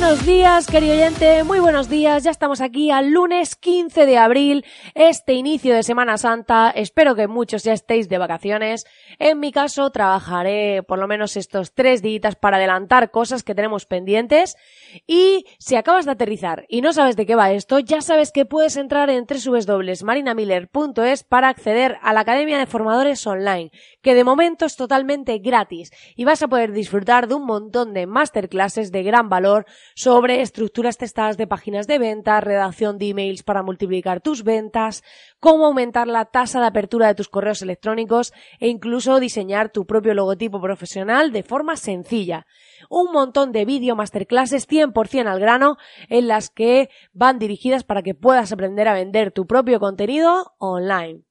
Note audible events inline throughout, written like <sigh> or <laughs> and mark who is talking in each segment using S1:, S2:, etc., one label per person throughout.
S1: Buenos días, querido oyente, muy buenos días. Ya estamos aquí al lunes 15 de abril, este inicio de Semana Santa. Espero que muchos ya estéis de vacaciones. En mi caso, trabajaré por lo menos estos tres días para adelantar cosas que tenemos pendientes. Y si acabas de aterrizar y no sabes de qué va esto, ya sabes que puedes entrar en www.marinamiller.es para acceder a la Academia de Formadores Online, que de momento es totalmente gratis y vas a poder disfrutar de un montón de masterclasses de gran valor sobre estructuras testadas de páginas de venta, redacción de emails para multiplicar tus ventas, cómo aumentar la tasa de apertura de tus correos electrónicos e incluso diseñar tu propio logotipo profesional de forma sencilla. Un montón de vídeo masterclasses 100% al grano en las que van dirigidas para que puedas aprender a vender tu propio contenido online.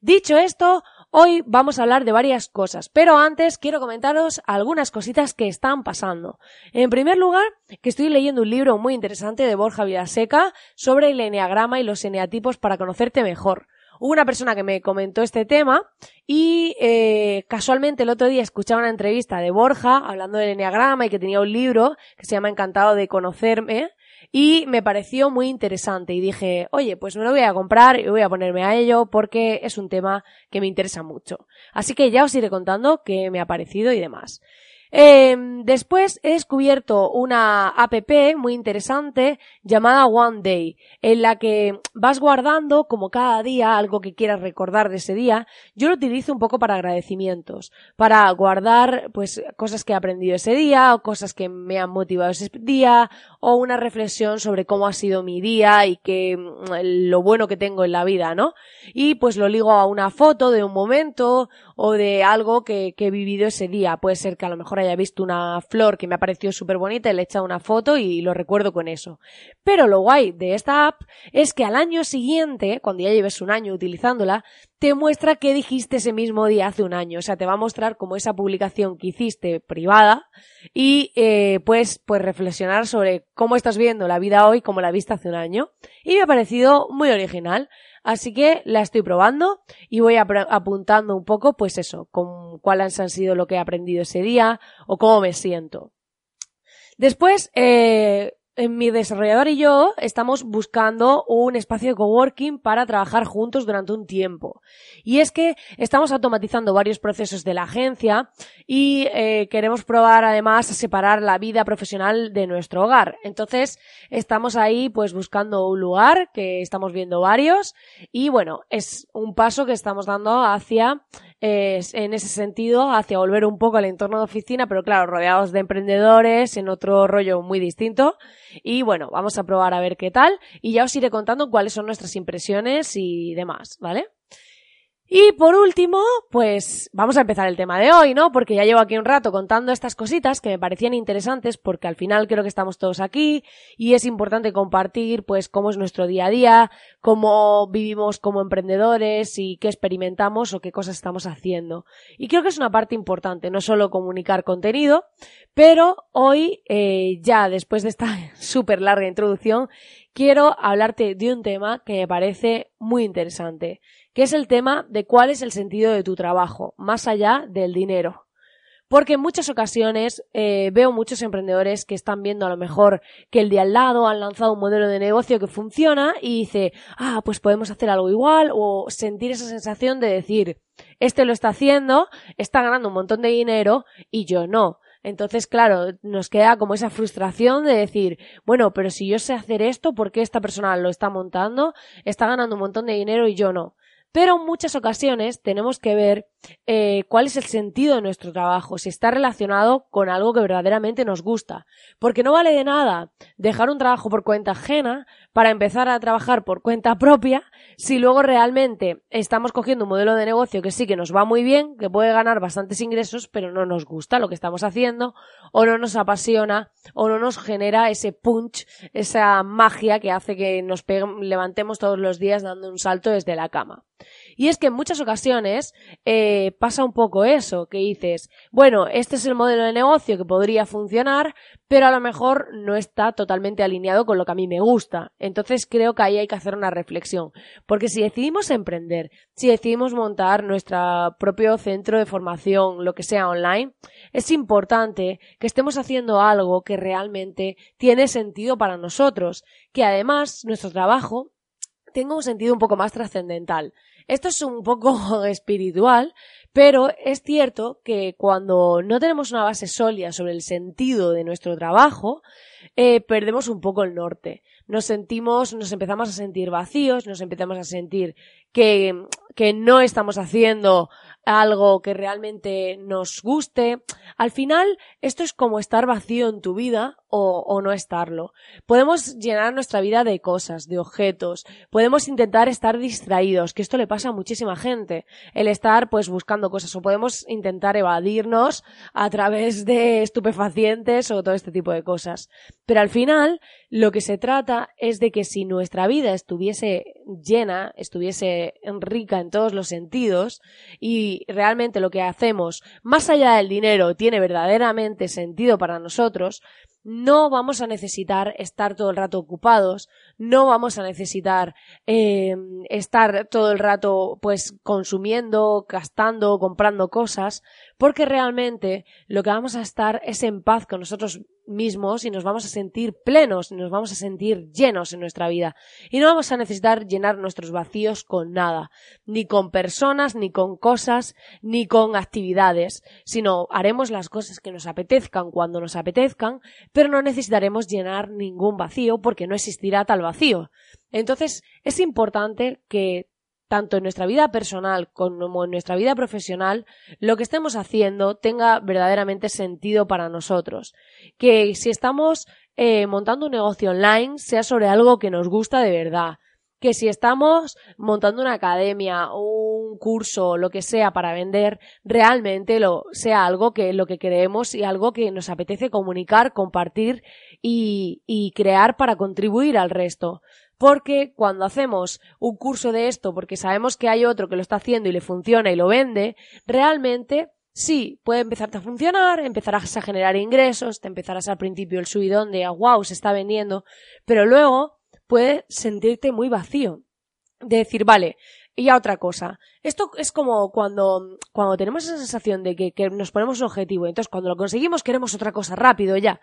S1: Dicho esto, Hoy vamos a hablar de varias cosas, pero antes quiero comentaros algunas cositas que están pasando. En primer lugar, que estoy leyendo un libro muy interesante de Borja Vidaseca sobre el eneagrama y los eneatipos para conocerte mejor. Hubo una persona que me comentó este tema y eh, casualmente el otro día escuchaba una entrevista de Borja hablando del eneagrama y que tenía un libro que se llama Encantado de conocerme y me pareció muy interesante y dije, oye, pues me lo voy a comprar y voy a ponerme a ello porque es un tema que me interesa mucho. Así que ya os iré contando qué me ha parecido y demás. Eh, después he descubierto una app muy interesante llamada One Day, en la que vas guardando como cada día algo que quieras recordar de ese día. Yo lo utilizo un poco para agradecimientos, para guardar pues cosas que he aprendido ese día o cosas que me han motivado ese día o una reflexión sobre cómo ha sido mi día y que mm, lo bueno que tengo en la vida, ¿no? Y pues lo ligo a una foto de un momento o de algo que, que he vivido ese día. Puede ser que a lo mejor haya visto una flor que me ha parecido súper bonita y le he echado una foto y lo recuerdo con eso. Pero lo guay de esta app es que al año siguiente, cuando ya lleves un año utilizándola, te muestra qué dijiste ese mismo día hace un año. O sea, te va a mostrar como esa publicación que hiciste privada y eh, pues, pues reflexionar sobre cómo estás viendo la vida hoy como la viste hace un año. Y me ha parecido muy original. Así que la estoy probando y voy apuntando un poco, pues eso, con cuáles han sido lo que he aprendido ese día o cómo me siento. Después, eh, mi desarrollador y yo estamos buscando un espacio de coworking para trabajar juntos durante un tiempo. Y es que estamos automatizando varios procesos de la agencia y eh, queremos probar además a separar la vida profesional de nuestro hogar. Entonces estamos ahí pues buscando un lugar que estamos viendo varios y bueno, es un paso que estamos dando hacia en ese sentido hacia volver un poco al entorno de oficina, pero claro, rodeados de emprendedores en otro rollo muy distinto. Y bueno, vamos a probar a ver qué tal y ya os iré contando cuáles son nuestras impresiones y demás, ¿vale? Y por último, pues vamos a empezar el tema de hoy, ¿no? Porque ya llevo aquí un rato contando estas cositas que me parecían interesantes porque al final creo que estamos todos aquí y es importante compartir pues cómo es nuestro día a día, cómo vivimos como emprendedores y qué experimentamos o qué cosas estamos haciendo. Y creo que es una parte importante, no solo comunicar contenido, pero hoy eh, ya después de esta <laughs> súper larga introducción quiero hablarte de un tema que me parece muy interesante que es el tema de cuál es el sentido de tu trabajo, más allá del dinero. Porque en muchas ocasiones eh, veo muchos emprendedores que están viendo a lo mejor que el de al lado han lanzado un modelo de negocio que funciona y dice, ah, pues podemos hacer algo igual o sentir esa sensación de decir, este lo está haciendo, está ganando un montón de dinero y yo no. Entonces, claro, nos queda como esa frustración de decir, bueno, pero si yo sé hacer esto, ¿por qué esta persona lo está montando? Está ganando un montón de dinero y yo no. Pero en muchas ocasiones tenemos que ver eh, cuál es el sentido de nuestro trabajo, si está relacionado con algo que verdaderamente nos gusta. Porque no vale de nada dejar un trabajo por cuenta ajena para empezar a trabajar por cuenta propia si luego realmente estamos cogiendo un modelo de negocio que sí que nos va muy bien, que puede ganar bastantes ingresos, pero no nos gusta lo que estamos haciendo, o no nos apasiona, o no nos genera ese punch, esa magia que hace que nos levantemos todos los días dando un salto desde la cama. Y es que en muchas ocasiones eh, pasa un poco eso, que dices, bueno, este es el modelo de negocio que podría funcionar, pero a lo mejor no está totalmente alineado con lo que a mí me gusta. Entonces creo que ahí hay que hacer una reflexión. Porque si decidimos emprender, si decidimos montar nuestro propio centro de formación, lo que sea online, es importante que estemos haciendo algo que realmente tiene sentido para nosotros, que además nuestro trabajo tenga un sentido un poco más trascendental. Esto es un poco <laughs> espiritual, pero es cierto que cuando no tenemos una base sólida sobre el sentido de nuestro trabajo, eh, perdemos un poco el norte. Nos sentimos, nos empezamos a sentir vacíos, nos empezamos a sentir que, que no estamos haciendo algo que realmente nos guste. Al final, esto es como estar vacío en tu vida o, o, no estarlo. Podemos llenar nuestra vida de cosas, de objetos. Podemos intentar estar distraídos, que esto le pasa a muchísima gente. El estar, pues, buscando cosas. O podemos intentar evadirnos a través de estupefacientes o todo este tipo de cosas. Pero al final, lo que se trata es de que si nuestra vida estuviese llena, estuviese rica en todos los sentidos y realmente lo que hacemos más allá del dinero tiene verdaderamente sentido para nosotros, no vamos a necesitar estar todo el rato ocupados, no vamos a necesitar eh, estar todo el rato pues consumiendo, gastando, comprando cosas, porque realmente lo que vamos a estar es en paz con nosotros mismos y nos vamos a sentir plenos, nos vamos a sentir llenos en nuestra vida. Y no vamos a necesitar llenar nuestros vacíos con nada, ni con personas, ni con cosas, ni con actividades, sino haremos las cosas que nos apetezcan cuando nos apetezcan, pero no necesitaremos llenar ningún vacío porque no existirá tal vacío. Entonces, es importante que tanto en nuestra vida personal como en nuestra vida profesional, lo que estemos haciendo tenga verdaderamente sentido para nosotros. Que si estamos eh, montando un negocio online, sea sobre algo que nos gusta de verdad. Que si estamos montando una academia, un curso, lo que sea para vender, realmente lo, sea algo que lo que creemos y algo que nos apetece comunicar, compartir y, y crear para contribuir al resto porque cuando hacemos un curso de esto porque sabemos que hay otro que lo está haciendo y le funciona y lo vende, realmente sí, puede empezarte a funcionar, empezarás a generar ingresos, te empezarás al principio el subidón de wow, se está vendiendo, pero luego puedes sentirte muy vacío. De decir, vale, y ya otra cosa. Esto es como cuando, cuando tenemos esa sensación de que, que nos ponemos un objetivo, entonces cuando lo conseguimos queremos otra cosa rápido ya.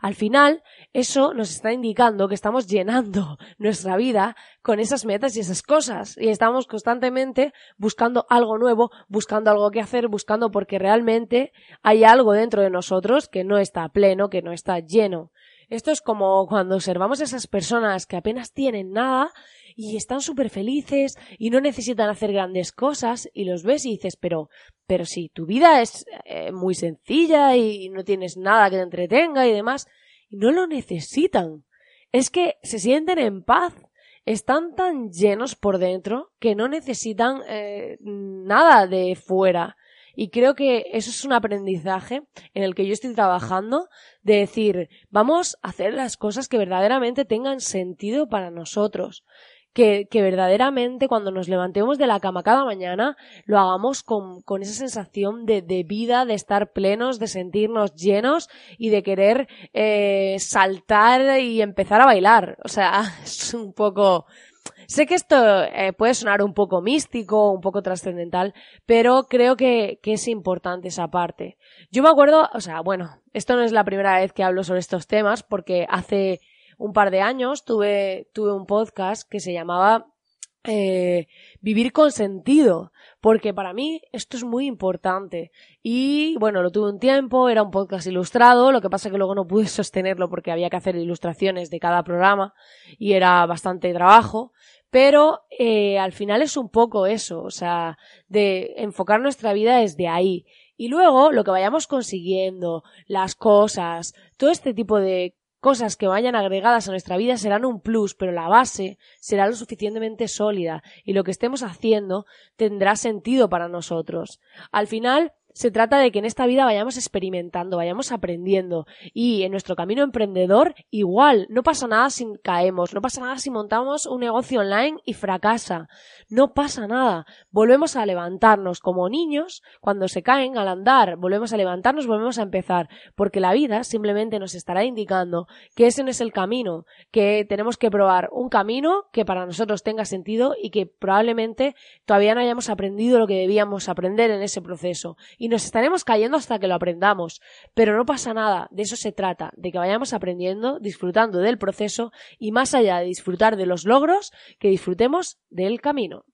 S1: Al final, eso nos está indicando que estamos llenando <laughs> nuestra vida con esas metas y esas cosas. Y estamos constantemente buscando algo nuevo, buscando algo que hacer, buscando porque realmente hay algo dentro de nosotros que no está pleno, que no está lleno. Esto es como cuando observamos a esas personas que apenas tienen nada y están súper felices y no necesitan hacer grandes cosas y los ves y dices, pero, pero si tu vida es eh, muy sencilla y no tienes nada que te entretenga y demás, y no lo necesitan. Es que se sienten en paz, están tan llenos por dentro que no necesitan eh, nada de fuera. Y creo que eso es un aprendizaje en el que yo estoy trabajando de decir, vamos a hacer las cosas que verdaderamente tengan sentido para nosotros que, que, verdaderamente cuando nos levantemos de la cama cada mañana lo hagamos con, con esa sensación de, de, vida, de estar plenos, de sentirnos llenos y de querer eh, saltar y empezar a bailar. O sea, <laughs> es un poco... Sé que esto eh, puede sonar un poco místico, un poco trascendental, pero creo que, es importante esa parte. Yo me acuerdo, o sea, bueno, esto no es la primera vez que hablo sobre estos temas, porque hace un par de años tuve un podcast que se llamaba eh, Vivir con sentido, porque para mí esto es muy importante. Y bueno, lo tuve un tiempo, era un podcast ilustrado, lo que pasa que luego no pude <laughs> sostenerlo porque había que hacer ilustraciones de cada programa y era bastante trabajo, pero eh, al final es un poco eso, o sea, de enfocar nuestra vida desde ahí. Y luego lo que vayamos consiguiendo, las cosas, todo este tipo de cosas que vayan agregadas a nuestra vida serán un plus, pero la base será lo suficientemente sólida y lo que estemos haciendo tendrá sentido para nosotros. Al final, se trata de que en esta vida vayamos experimentando, vayamos aprendiendo. Y en nuestro camino emprendedor igual, no pasa nada si caemos, no pasa nada si montamos un negocio online y fracasa, no pasa nada, volvemos a levantarnos como niños cuando se caen al andar, volvemos a levantarnos, volvemos a empezar, porque la vida simplemente nos estará indicando que ese no es el camino, que tenemos que probar un camino que para nosotros tenga sentido y que probablemente todavía no hayamos aprendido lo que debíamos aprender en ese proceso y nos estaremos cayendo hasta que lo aprendamos. Pero no pasa nada, de eso se trata, de que vayamos aprendiendo, disfrutando del proceso y más allá de disfrutar de los logros, que disfrutemos del camino.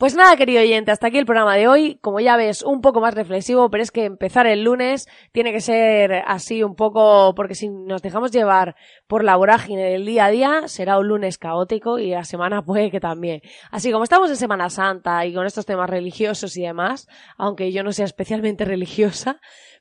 S1: Pues nada, querido oyente, hasta aquí el programa de hoy. Como ya ves, un poco más reflexivo, pero es que empezar el lunes tiene que ser así un poco, porque si nos dejamos llevar por la vorágine del día a día, será un lunes caótico y la semana <laughs> puede que también. Así como estamos en Semana Santa y con estos temas religiosos y demás, aunque yo no sea especialmente <laughs> religiosa,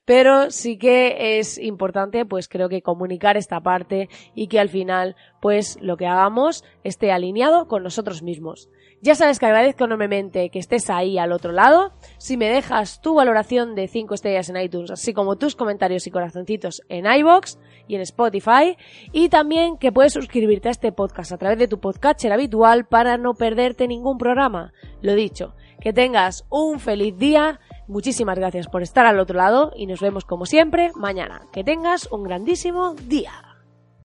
S1: pero sí que es importante, pues creo que comunicar esta parte y que al final, pues lo que hagamos esté alineado con nosotros mismos. Ya sabes que agradezco enormemente que estés ahí al otro lado. Si me dejas tu valoración de 5 estrellas en iTunes, así como tus comentarios y corazoncitos en iBox y en Spotify. Y también que puedes suscribirte a este podcast a través de tu podcatcher habitual para no perderte ningún programa. Lo dicho, que tengas un feliz día. Muchísimas gracias por estar al otro lado y nos vemos como siempre mañana. Que tengas un grandísimo día.